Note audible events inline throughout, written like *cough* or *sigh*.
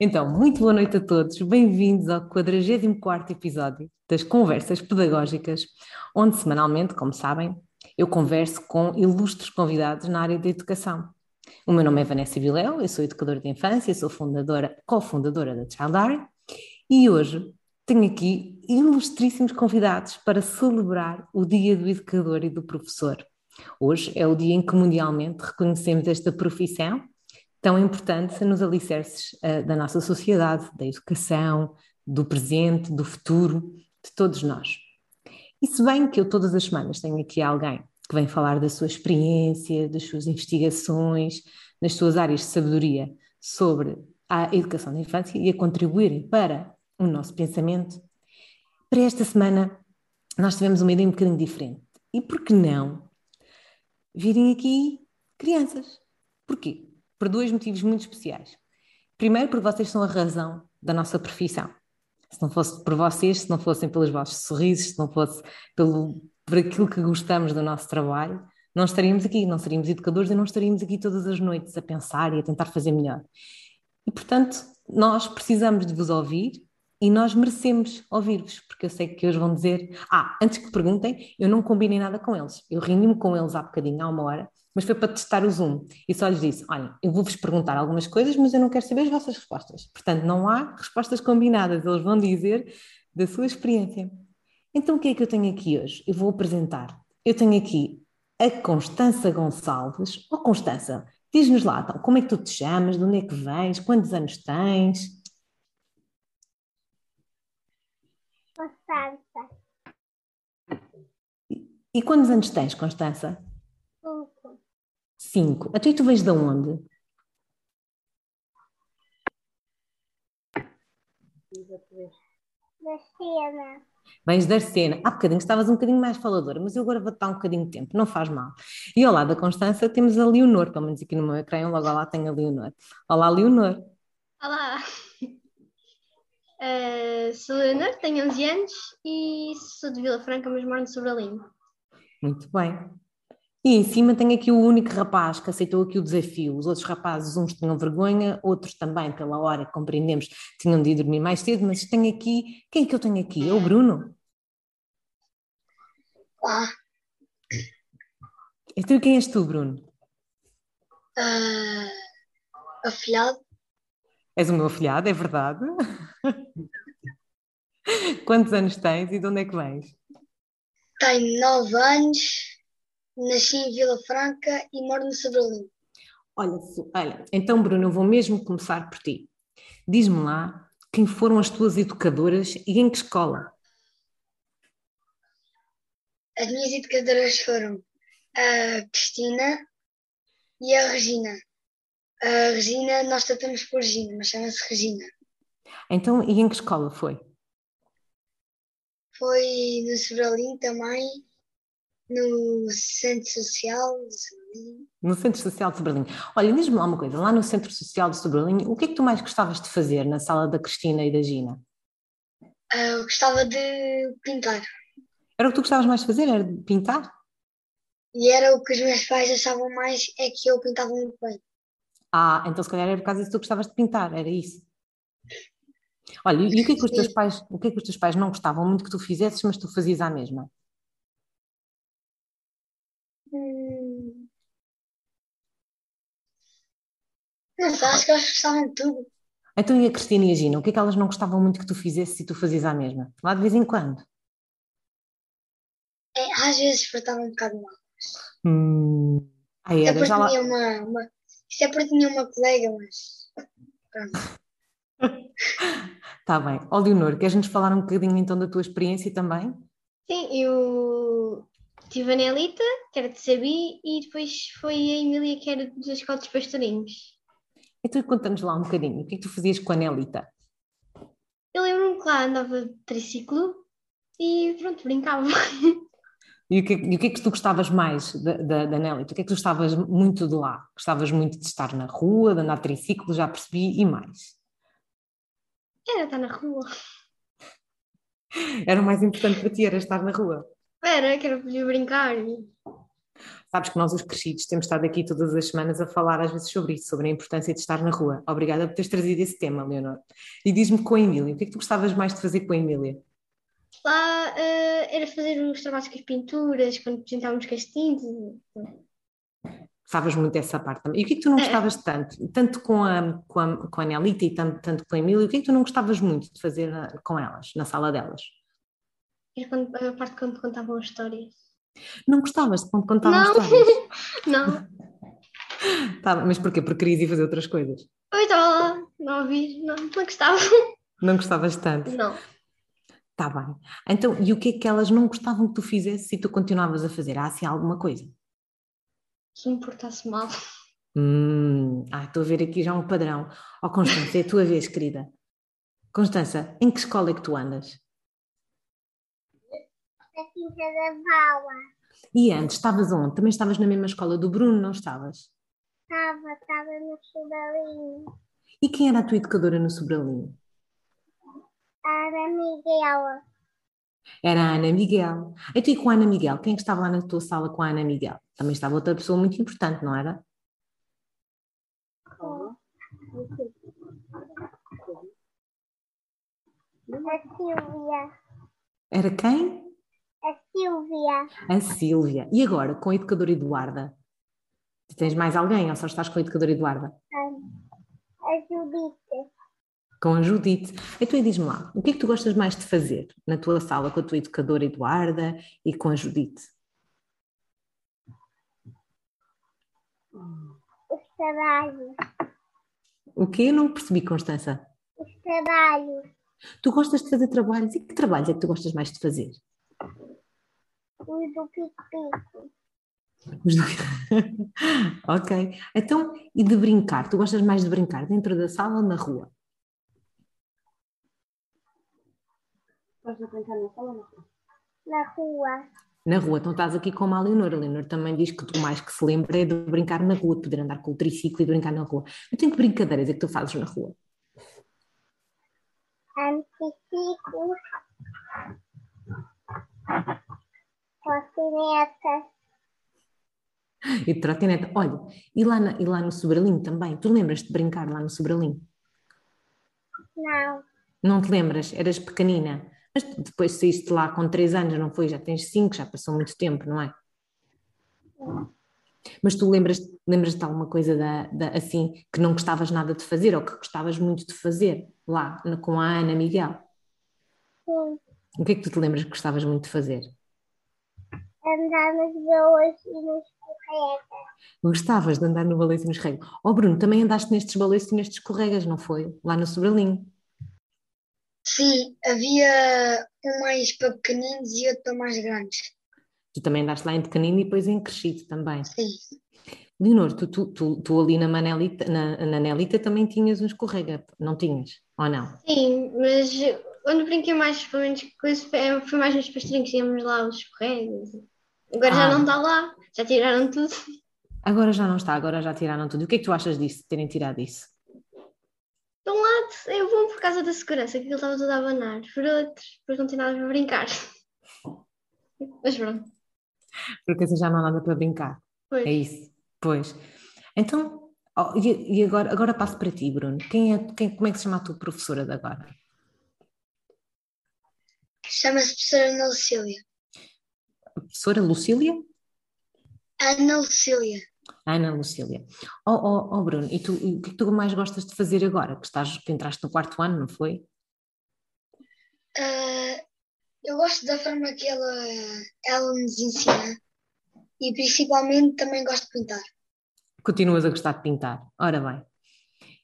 Então, muito boa noite a todos, bem-vindos ao 44 episódio das Conversas Pedagógicas, onde semanalmente, como sabem, eu converso com ilustres convidados na área da educação. O meu nome é Vanessa Viléu, eu sou educadora de infância, sou fundadora, cofundadora da Child e hoje tenho aqui ilustríssimos convidados para celebrar o Dia do Educador e do Professor. Hoje é o dia em que mundialmente reconhecemos esta profissão tão importante nos alicerces uh, da nossa sociedade, da educação, do presente, do futuro, de todos nós. E se bem que eu todas as semanas tenho aqui alguém que vem falar da sua experiência, das suas investigações, das suas áreas de sabedoria sobre a educação da infância e a contribuírem para o nosso pensamento, para esta semana nós tivemos uma ideia um bocadinho diferente. E por que não virem aqui crianças? Porquê? Por dois motivos muito especiais. Primeiro, porque vocês são a razão da nossa profissão. Se não fosse por vocês, se não fossem pelos vossos sorrisos, se não fosse pelo, por aquilo que gostamos do nosso trabalho, não estaríamos aqui, não seríamos educadores e não estaríamos aqui todas as noites a pensar e a tentar fazer melhor. E, portanto, nós precisamos de vos ouvir e nós merecemos ouvir-vos, porque eu sei que hoje vão dizer: Ah, antes que perguntem, eu não combinei nada com eles. Eu reuni-me com eles há bocadinho, há uma hora, mas foi para testar o Zoom. E só lhes disse: olha, eu vou-vos perguntar algumas coisas, mas eu não quero saber as vossas respostas. Portanto, não há respostas combinadas, eles vão dizer da sua experiência. Então, o que é que eu tenho aqui hoje? Eu vou apresentar. Eu tenho aqui a Constança Gonçalves. Oh, Constança, diz-nos lá, então, como é que tu te chamas? De onde é que vens? Quantos anos tens? Constança. E, e quantos anos tens, Constança? Cinco. Até tu vens de onde? Da cena. Vens da cena. Há bocadinho estavas um bocadinho mais faladora, mas eu agora vou dar um bocadinho de tempo, não faz mal. E ao lado da Constança temos a Leonor, pelo menos aqui no meu ecrã, logo lá tem a Leonor. Olá, Leonor. Olá. Uh, sou Leonor, tenho 11 anos e sou de Vila Franca, mas moro no Sobralinho. Muito bem. E em cima tem aqui o único rapaz que aceitou aqui o desafio. Os outros rapazes, uns tinham vergonha, outros também, pela hora que compreendemos, tinham de ir dormir mais cedo, mas tenho aqui. Quem é que eu tenho aqui? É o Bruno? Olá. E tu, quem és tu, Bruno? Uh, afilhado. És o meu afilhado, é verdade? *laughs* Quantos anos tens e de onde é que vens? Tenho 9 anos Nasci em Vila Franca e moro no Sobrelinho. Olha, olha, então Bruno, eu vou mesmo começar por ti. Diz-me lá quem foram as tuas educadoras e em que escola? As minhas educadoras foram a Cristina e a Regina. A Regina, nós tratamos por Regina, mas chama-se Regina. Então, e em que escola foi? Foi no Sobrelinho também no Centro Social de Sobrelinho. No Centro Social de Sobrelinho. Olha, diz-me lá uma coisa, lá no Centro Social de Sobrelinho, o que é que tu mais gostavas de fazer na sala da Cristina e da Gina? Uh, eu gostava de pintar. Era o que tu gostavas mais de fazer? Era de pintar? E era o que os meus pais achavam mais, é que eu pintava muito bem. Ah, então se calhar era por causa disso que tu gostavas de pintar, era isso? Olha, e o que é que os teus pais, o que é que os teus pais não gostavam muito que tu fizesses, mas tu fazias à mesma? Hum. Não sei, acho que elas gostavam de tudo. Então e a Cristina e a Gina, o que é que elas não gostavam muito que tu fizesses e tu fazias à mesma? Lá de vez em quando? É, às vezes portavam um bocado mal. Hum. Aí Isso é porque lá... tinha uma, uma, Isso é porque tinha uma colega, mas. Pronto. *laughs* Tá bem. Ó Leonor, queres-nos falar um bocadinho então da tua experiência também? Sim, eu tive a Nelita, que era de Sabi, e depois foi a Emília, que era da Escola dos Pastorinhos. Então conta-nos lá um bocadinho, o que é que tu fazias com a Nelita? Eu lembro-me que lá andava de triciclo e pronto, brincava. *laughs* E o que, e o que é que tu gostavas mais da, da, da Nelita? O que é que tu gostavas muito de lá? Gostavas muito de estar na rua, de andar de triciclo, já percebi, e mais? Era estar na rua. Era o mais importante para ti, era estar na rua. Era, que era poder brincar. Sabes que nós, os crescidos, temos estado aqui todas as semanas a falar às vezes sobre isso, sobre a importância de estar na rua. Obrigada por teres trazido esse tema, Leonor. E diz-me com a Emília, o que é que tu gostavas mais de fazer com a Emília? Lá eh, era fazer os trabalhos com as pinturas, quando as tintas. Gostavas muito dessa parte também. E o que é que tu não É. gostavas tanto? Tanto com a, com a, com a Nelita e tanto, tanto com a Emília, o que é que tu não gostavas muito de fazer na- com elas, na sala delas? Era quando, a parte quando contavam histórias. Não gostavas de quando contavam Não. histórias? *laughs* Não, *laughs* Tá, mas porquê? Porque querias ir fazer outras coisas. eu estava lá, não a ouvir, não, não gostava. Não gostavas tanto. Não. Tá bem. Então, e o que é que elas não gostavam que tu fizesse e tu continuavas a fazer? Há assim alguma coisa? Se me portasse mal. Hum, ah, estou a ver aqui já um padrão. Ó Constança, é a tua vez, querida. Constança, em que escola é que tu andas? Na Quinta da Vala. E antes, estavas onde? Também estavas na mesma escola do Bruno, não estavas? Estava, estava no Sobralinho. E quem era a tua educadora no Sobralinho? Era Miguel. Era a Ana Miguel. Então, e com a Ana Miguel? Quem é estava lá na tua sala com a Ana Miguel? Também estava outra pessoa muito importante, não era? A Silvia. Era quem? A Silvia. A Sílvia. E agora, com a educadora Eduarda? Tens mais alguém ou só estás com a educadora Eduarda? A Judite. Com a Judite. Então, e diz-me lá, o que é que tu gostas mais de fazer na tua sala com a tua educadora Eduarda e com a Judite? Os trabalhos. O quê? Eu não percebi, Constança. Os trabalhos. Tu gostas de fazer trabalhos? E que trabalhos é que tu gostas mais de fazer? Os do pico-pico. Os do- *laughs* ok. Então, e de brincar? Tu gostas mais de brincar dentro da sala ou na rua? Na rua. Na rua, então estás aqui com a Leonor. A Leonor também diz que tu mais que se lembra é de brincar na rua, de poder andar com o triciclo e de brincar na rua. Então, que brincadeiras é que tu fazes na rua? Anticiclos. Cocineta. E trotineta. Olha, e lá, na- e lá no Sobralinho também? Tu lembras de brincar lá no Sobralinho? Não. Não te lembras? Eras pequenina. Mas depois saíste lá com 3 anos, não foi? Já tens 5, já passou muito tempo, não é? Mas tu lembras, lembras de alguma coisa da, da- assim que não gostavas nada de fazer ou que gostavas muito de fazer lá com a Ana Miguel? Sim. O que é que tu te lembras que gostavas muito de fazer? Andar nas boas e nos corretas. Gostavas de andar no baleço e nos escorregas. Oh Bruno, também andaste nestes baleços e nestes escorregas, não foi? Lá no Sobralinho. Sim, havia um mais para pequeninos e outro para mais grandes. Tu também andaste lá em pequenino e depois em crescido também. Sim. Leonor, tu, tu, tu, tu ali na Manelita, na, na Nelita também tinhas um escorrega, não tinhas? Ou não? Sim, mas quando brinquei mais, pelo menos foi mais nos pastorinhos, tínhamos lá os escorregas. Agora Ah. já não está lá, já tiraram tudo. Agora já não está, agora já tiraram tudo. E o que é que tu achas disso, de terem tirado isso? De um lado é bom por causa da segurança, que ele estava todo a abanar. Por outro, depois não tem nada para brincar. *laughs* Mas pronto, Porque assim já não há nada para brincar. pois. É isso. Pois. Então, oh, e, e agora, agora passo para ti, Bruno. Quem é, quem, como é que se chama a tua professora de agora? Chama-se professora Ana Lucília. Professora Lucília? Ana Lucília. Ana Lucília. Oh, oh, oh, Bruno, e tu, o que é que tu mais gostas de fazer agora? Que, estás, que entraste no quarto ano, não foi? Ah, eu gosto da forma que ela, ela nos ensina e principalmente também gosto de pintar. Continuas a gostar de pintar. Ora bem.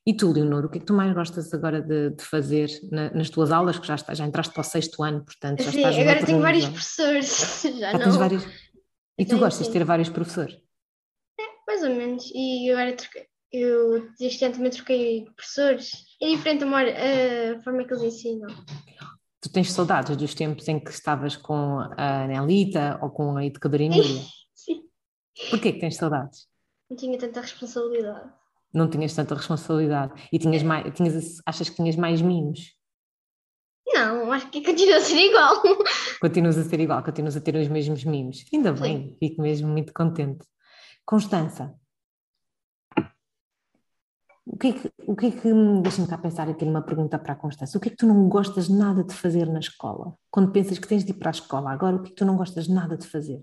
E tu, Leonor, o que é que tu mais gostas agora de, de fazer na- nas tuas aulas, que já, está- já entraste para o sexto ano, portanto já Sim, estás agora tenho vários professores. *laughs* Já, Já não. tens vários... E tu Sim, gostas de ter vários professores? Mais ou menos. E agora troquei. Eu este ano também troquei professores. É diferente a, mor- a forma que eles ensinam. Tu tens saudades dos tempos em que estavas com a Nelita ou com a educadora Emília? *laughs* Sim. Porquê que tens saudades? Não tinha tanta responsabilidade. Não tinhas tanta responsabilidade e tinhas mais, tinhas, achas que tinhas mais mimos? Não, acho que continua a ser igual. *laughs* Continuas a ser igual, continuas a ter os mesmos mimos. Ainda bem, fico mesmo muito contente. Constança, o que é que, o que, é que deixa-me cá pensar aqui numa pergunta para a Constância, o que é que tu não gostas nada de fazer na escola? Quando pensas que tens de ir para a escola agora, o que é que tu não gostas nada de fazer?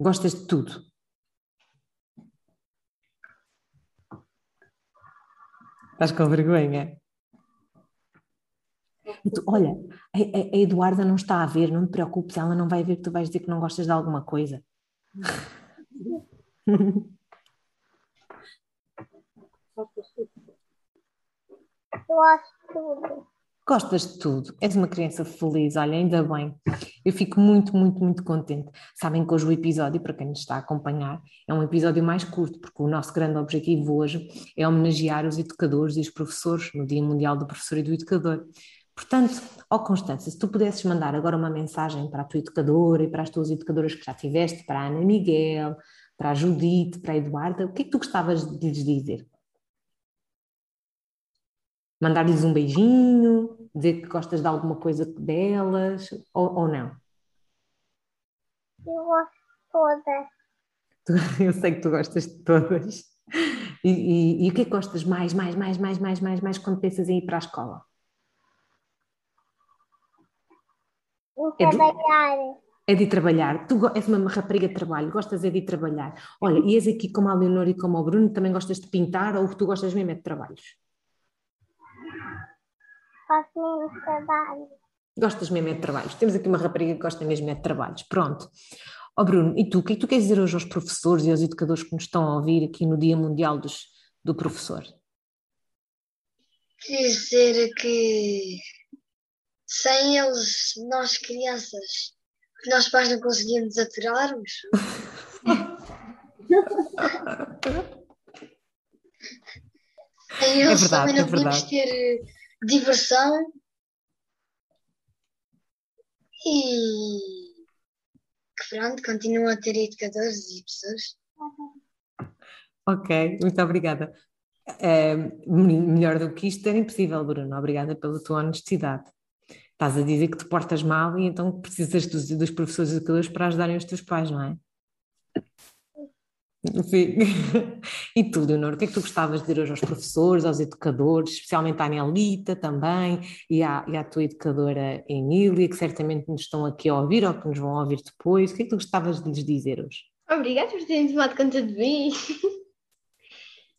Gostas de tudo? Estás com vergonha? Tu, olha, a, a, Eduarda não está a ver, não te preocupes, ela não vai ver que tu vais dizer que não gostas de alguma coisa. *laughs* Eu acho tudo. Gostas de tudo, és uma criança feliz, olha, ainda bem. Eu fico muito, muito, muito contente. Sabem que hoje o episódio, para quem nos está a acompanhar, é um episódio mais curto, porque o nosso grande objetivo hoje é homenagear os educadores e os professores no Dia Mundial do Professor e do Educador. Portanto, ó Constância, se tu pudesses mandar agora uma mensagem para a tua educadora e para as tuas educadoras que já tiveste, para a Ana Miguel, para a Judite, para a Eduarda, o que é que tu gostavas de lhes dizer? Mandar-lhes um beijinho, dizer que gostas de alguma coisa delas ou, ou não? Eu gosto de todas. *laughs* Eu sei que tu gostas de todas. E, e, e, o que é que gostas mais, mais, mais, mais, mais, mais, mais quando pensas em ir para a escola? É trabalhar. É de trabalhar. Tu és uma rapariga de trabalho, gostas é de trabalhar. Olha, e és aqui como a Leonor e como o Bruno, também gostas de pintar ou tu gostas mesmo é de trabalhos? Gosto mesmo de trabalho. Gostas mesmo é de trabalhos. Temos aqui uma rapariga que gosta mesmo é de trabalhos. Pronto. Ó oh Bruno, e tu, o que é que tu queres dizer hoje aos professores e aos educadores que nos estão a ouvir aqui no Dia Mundial dos, do Professor? Queria dizer que sem eles, nós crianças, que nós pais não conseguíamos aturar-nos. *laughs* sem eles é verdade, também não é podíamos ter diversão e que pronto, continuam a ter educadores e pessoas. Ok, muito obrigada. É, melhor do que isto era impossível, Bruno. Obrigada pela tua honestidade. Estás a dizer que te portas mal e então precisas dos, dos professores educadores para ajudarem os teus pais, não é? *laughs* Sim. E tu, Leonor, o que é que tu gostavas de dizer hoje aos professores, aos educadores, especialmente à Anelita também e à, e à tua educadora Emília, que certamente nos estão aqui a ouvir ou que nos vão ouvir depois. O que é que tu gostavas de lhes dizer hoje? Obrigada por terem tomado conta de mim. *laughs*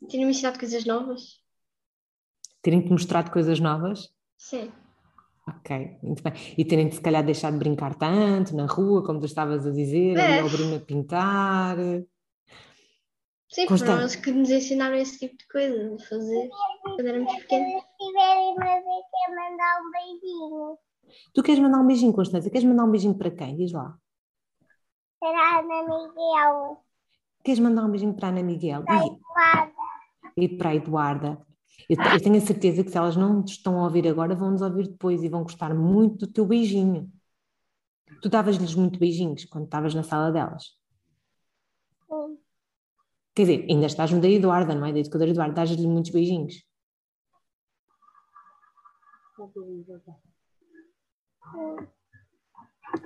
Terem me ensinado coisas novas. Terem-te mostrado coisas novas? Sim. Ok, muito bem. E terem-te se calhar deixado de brincar tanto na rua, como tu estavas a dizer, é. ali ao Bruno a pintar. Sim, foram eles que nos ensinaram esse tipo de coisa, a fazer quando éramos pequenos. Se tiverem uma vez, quer mandar um beijinho. Tu queres mandar um beijinho, Constância? Queres mandar um beijinho para quem? Diz lá. Para a Ana Miguel. Queres mandar um beijinho para a Ana Miguel? Para a Eduarda. E para a Eduarda. Eu, eu tenho a certeza que se elas não te estão a ouvir agora, vão nos ouvir depois e vão gostar muito do teu beijinho. Tu davas-lhes muito beijinhos quando estavas na sala delas? Quer dizer, ainda estás no da Eduarda, não é? Da educadora Eduarda, dás-lhe muitos beijinhos.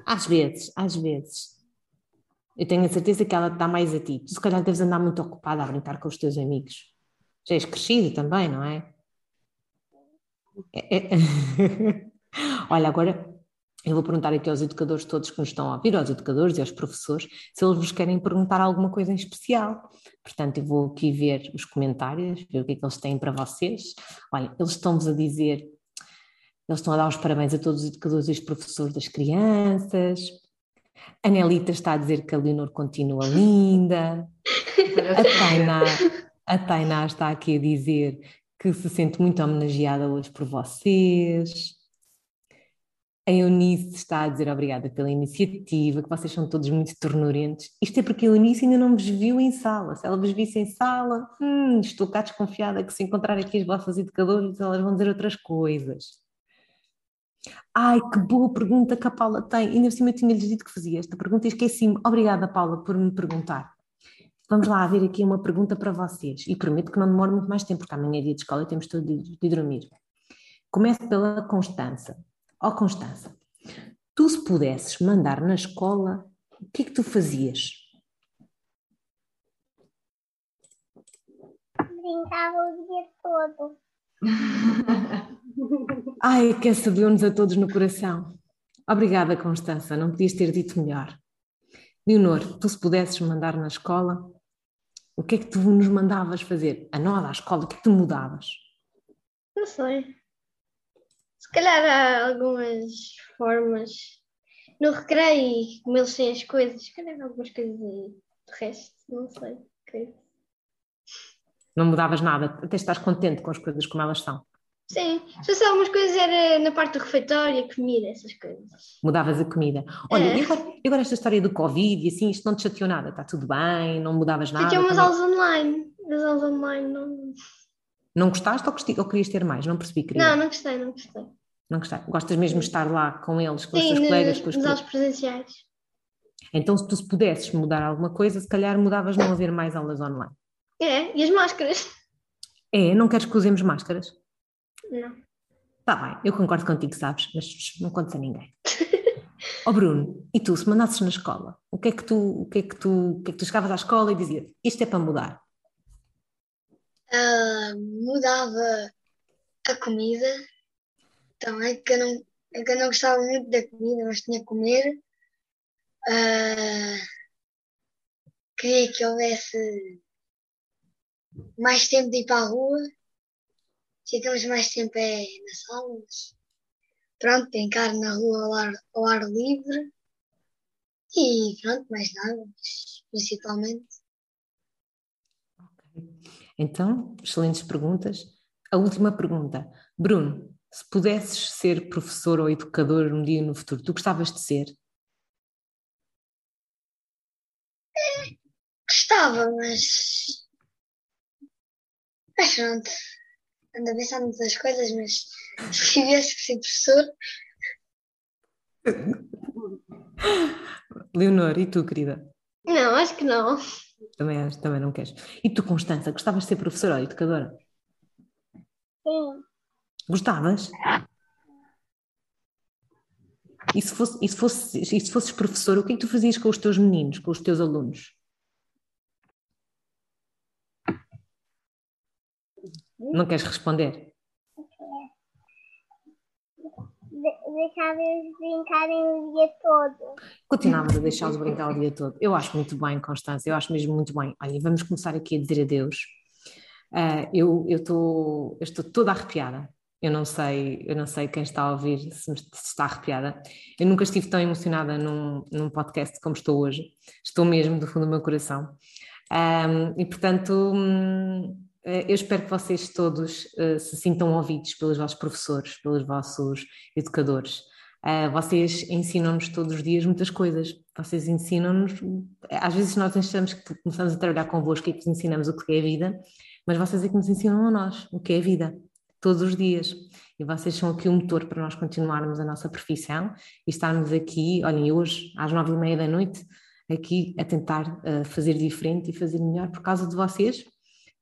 Às vezes, às vezes. Eu tenho a certeza que ela está mais a ti. Tu se calhar deves andar muito ocupada a brincar com os teus amigos. Já és crescido também, não é? é, é... *laughs* Olha, agora eu vou perguntar aqui aos educadores todos que nos estão a ouvir, aos educadores e aos professores, se eles vos querem perguntar alguma coisa em especial. Portanto, eu vou aqui ver os comentários, ver o que é que eles têm para vocês. Olha, eles estão-vos a dizer, eles estão a dar os parabéns a todos os educadores e os professores das crianças. A Nelita está a dizer que a Leonor continua linda. A Tainá, a Tainá está aqui a dizer que se sente muito homenageada hoje por vocês. A Eunice está a dizer obrigada pela iniciativa, que vocês são todos muito tornurentos. Isto é porque a Eunice ainda não vos viu em sala. Se ela vos visse em sala, hum, estou cá desconfiada que se encontrar aqui as vossas educadoras, elas vão dizer outras coisas. Ai, que boa pergunta que a Paula tem. Ainda cima eu tinha-lhes dito que fazia esta pergunta e esqueci-me. Obrigada, Paula, por me perguntar. vamos lá ver aqui uma pergunta para vocês. E prometo que não demora muito mais tempo, porque amanhã é dia de escola e temos todo de, de dormir. Começo pela Constança. Ó oh, Constança, tu se pudesses mandar na escola, o que é que tu fazias? Brincava o dia todo. *laughs* Ai, que sabeu-nos a todos no coração. Obrigada, Constança, não podias ter dito melhor. Leonor, tu se pudesses mandar na escola, o que é que tu nos mandavas fazer? A nós, à escola, o que é que tu mudavas? Não sei. Se calhar há algumas formas. No recreio, como eles têm as coisas, se calhar algumas coisas aí. De resto, não sei. Não mudavas nada, até estás contente com as coisas como elas são. Sim, se fosse algumas coisas era na parte do refeitório, comida, essas coisas. Mudavas a comida. Olha, é. e, agora, e, agora, esta história do Covid e assim, isto não te chateou nada? Está tudo bem? Não mudavas nada? Tinha umas aulas online. As aulas online não. Não gostaste ou, ou querias ter mais? Não percebi, querida. Não, não gostei, não gostei. Não gostei. Gostas mesmo de estar lá com eles, com Sim, os teus nos, colegas? Com os nos aulas presenciais. Então, se tu se pudesses mudar alguma coisa, se calhar mudavas não haver mais aulas online. É, e as máscaras? É, não queres que usemos máscaras? Não. Está bem, eu concordo contigo, sabes, mas não contes a ninguém. *laughs* Ó oh Bruno, e tu, se mandasses na escola, o que é que tu, o que é que tu, o que é que tu chegavas à escola e dizias, isto é para mudar? Uh, mudava a comida também, que eu, não, que eu não gostava muito da comida, mas tinha que comer. Uh, queria que houvesse mais tempo de ir para a rua ficamos mais tempo é nas aulas. Pronto, brincar na rua ao ar, ao ar livre. E pronto, mais nada, principalmente. Ok. Então, excelentes perguntas. A última pergunta. Bruno, se pudesses ser professor ou educador um dia no futuro, tu gostavas de ser? Gostava, mas. Mas pronto ando a pensar muitas coisas, mas se tivesse que ser professor. Leonor, e tu, querida? Não, acho que não. Também, também não queres. E tu, Constança, gostavas de ser professora ou educadora? Sim. Gostavas? E se, fosse, e, se fosse, e se fosses professor, o que é que tu fazias com os teus meninos, com os teus alunos? Não queres responder? Deixava-os brincarem o dia todo. Continuávamos a deixá-los brincar o dia todo. Eu acho muito bem, Constância, eu acho mesmo muito bem. Olha, vamos começar aqui a dizer adeus. Uh, eu, eu, tô, eu estou toda arrepiada. Eu não sei, eu não sei quem está a ouvir se, está arrepiada. Eu nunca estive tão emocionada num, num podcast como estou hoje. Estou mesmo do fundo do meu coração. Um, e portanto, hum, eu espero que vocês todos uh, se sintam ouvidos pelos vossos professores, pelos vossos educadores. Uh, vocês ensinam-nos todos os dias muitas coisas. Vocês ensinam-nos, às vezes nós achamos que começamos a trabalhar convosco e que vos ensinamos o que é a vida, mas vocês é que nos ensinam a nós o que é a vida, todos os dias. E vocês são aqui o motor para nós continuarmos a nossa profissão e estarmos aqui, olhem, hoje, às nove e meia da noite, aqui a tentar uh, fazer diferente e fazer melhor por causa de vocês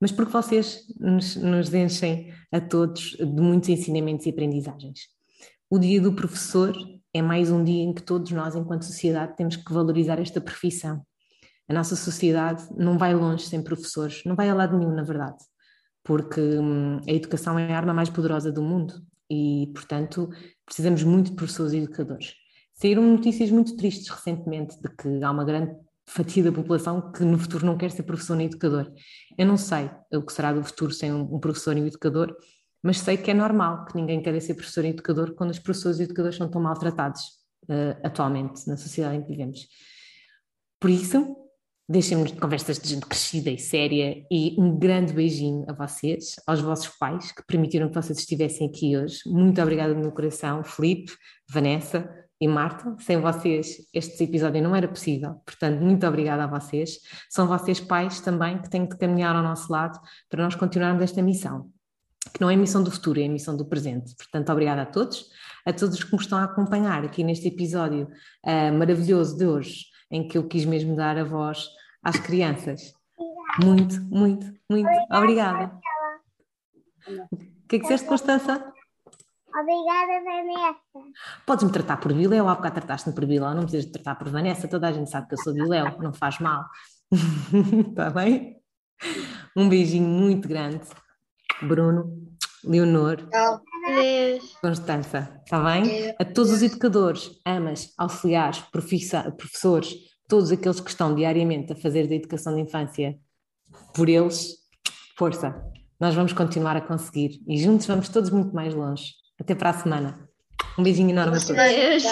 mas porque vocês nos, nos enchem a todos de muitos ensinamentos e aprendizagens. O dia do professor é mais um dia em que todos nós, enquanto sociedade, temos que valorizar esta profissão. A nossa sociedade não vai longe sem professores, não vai a lado nenhum, na verdade, porque hum, a educação é a arma mais poderosa do mundo e, portanto, precisamos muito de professores e educadores. Saíram notícias muito tristes recentemente de que há uma grande fatia da população que no futuro não quer ser professor nem educador. Eu não sei o que será do futuro sem um professor e um educador, mas sei que é normal que ninguém queira ser professor e educador quando os professores e educadores são tão maltratados uh, atualmente na sociedade em que vivemos. Por isso, deixem-nos de conversas de gente crescida e séria e um grande beijinho a vocês, aos vossos pais que permitiram que vocês estivessem aqui hoje. Muito obrigada do meu coração, Felipe, Vanessa, e Marta. Sem vocês, este episódio não era possível. Portanto, muito obrigada a vocês. São vocês, pais, também, que têm de caminhar ao nosso lado para nós continuarmos esta missão. Que não é a missão do futuro, é a missão do presente. Portanto, obrigada a todos, a todos que me estão a acompanhar aqui neste episódio uh, maravilhoso de hoje, em que eu quis mesmo dar a voz às crianças. Muito, muito, muito. Obrigada. O que é que disseste, Constança? Obrigada, Vanessa. Podes-me tratar por Viléu, há bocado trataste-me por Viléu, não precisas de tratar por Vanessa, toda a gente sabe que eu sou Viléu, não faz mal. Está *laughs* bem? Um beijinho muito grande, Bruno, Leonor. Adeus. Constança, está bem? A todos os educadores, amas, auxiliares, professores, todos aqueles que estão diariamente a fazer da educação de infância por eles, força, nós vamos continuar a conseguir e juntos vamos todos muito mais longe. Até para a semana. Um beijinho enorme a todos. Adeus.